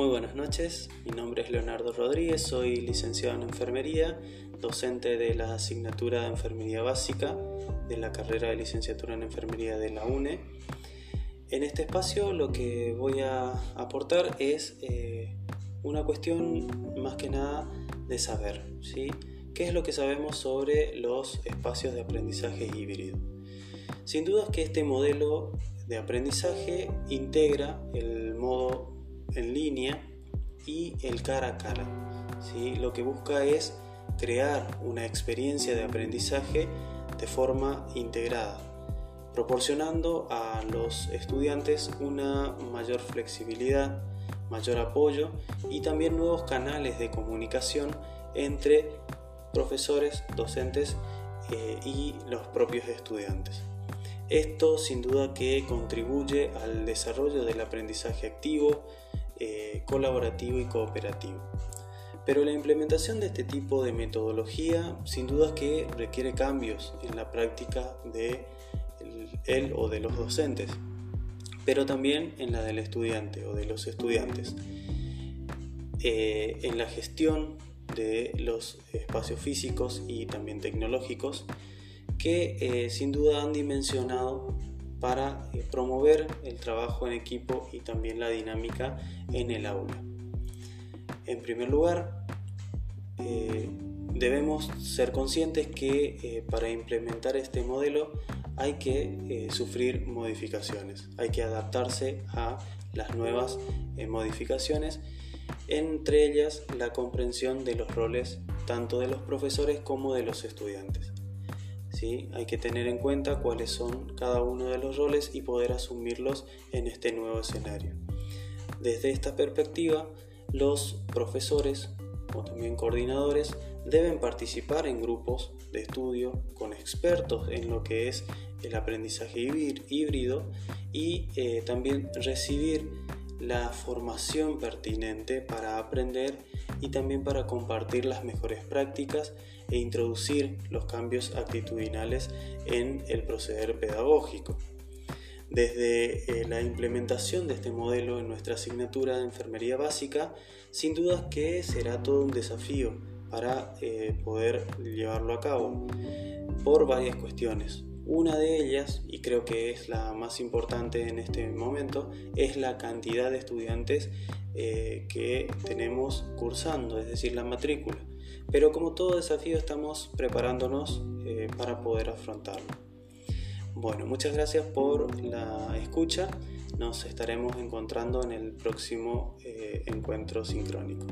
Muy buenas noches, mi nombre es Leonardo Rodríguez, soy licenciado en enfermería, docente de la asignatura de enfermería básica de la carrera de licenciatura en enfermería de la UNE. En este espacio lo que voy a aportar es eh, una cuestión más que nada de saber, ¿sí? ¿Qué es lo que sabemos sobre los espacios de aprendizaje híbrido? Sin duda es que este modelo de aprendizaje integra el modo en línea y el cara a cara. ¿sí? Lo que busca es crear una experiencia de aprendizaje de forma integrada, proporcionando a los estudiantes una mayor flexibilidad, mayor apoyo y también nuevos canales de comunicación entre profesores, docentes eh, y los propios estudiantes. Esto sin duda que contribuye al desarrollo del aprendizaje activo, eh, colaborativo y cooperativo. Pero la implementación de este tipo de metodología sin duda que requiere cambios en la práctica de él o de los docentes, pero también en la del estudiante o de los estudiantes. Eh, en la gestión de los espacios físicos y también tecnológicos que eh, sin duda han dimensionado para eh, promover el trabajo en equipo y también la dinámica en el aula. En primer lugar, eh, debemos ser conscientes que para implementar este modelo hay que sufrir modificaciones, hay que adaptarse a las nuevas modificaciones, entre ellas la comprensión de los roles tanto de los profesores como de los estudiantes. Hay que tener en cuenta cuáles son cada uno de los roles y poder asumirlos en este nuevo escenario. Desde esta perspectiva, los profesores o también coordinadores deben participar en grupos de estudio con expertos en lo que es el aprendizaje híbrido y eh, también recibir la formación pertinente para aprender y también para compartir las mejores prácticas e introducir los cambios actitudinales en el proceder pedagógico. Desde eh, la implementación de este modelo en nuestra asignatura de enfermería básica, sin duda que será todo un desafío para eh, poder llevarlo a cabo por varias cuestiones. Una de ellas, y creo que es la más importante en este momento, es la cantidad de estudiantes eh, que tenemos cursando, es decir, la matrícula. Pero como todo desafío estamos preparándonos eh, para poder afrontarlo. Bueno, muchas gracias por la escucha. Nos estaremos encontrando en el próximo eh, encuentro sincrónico.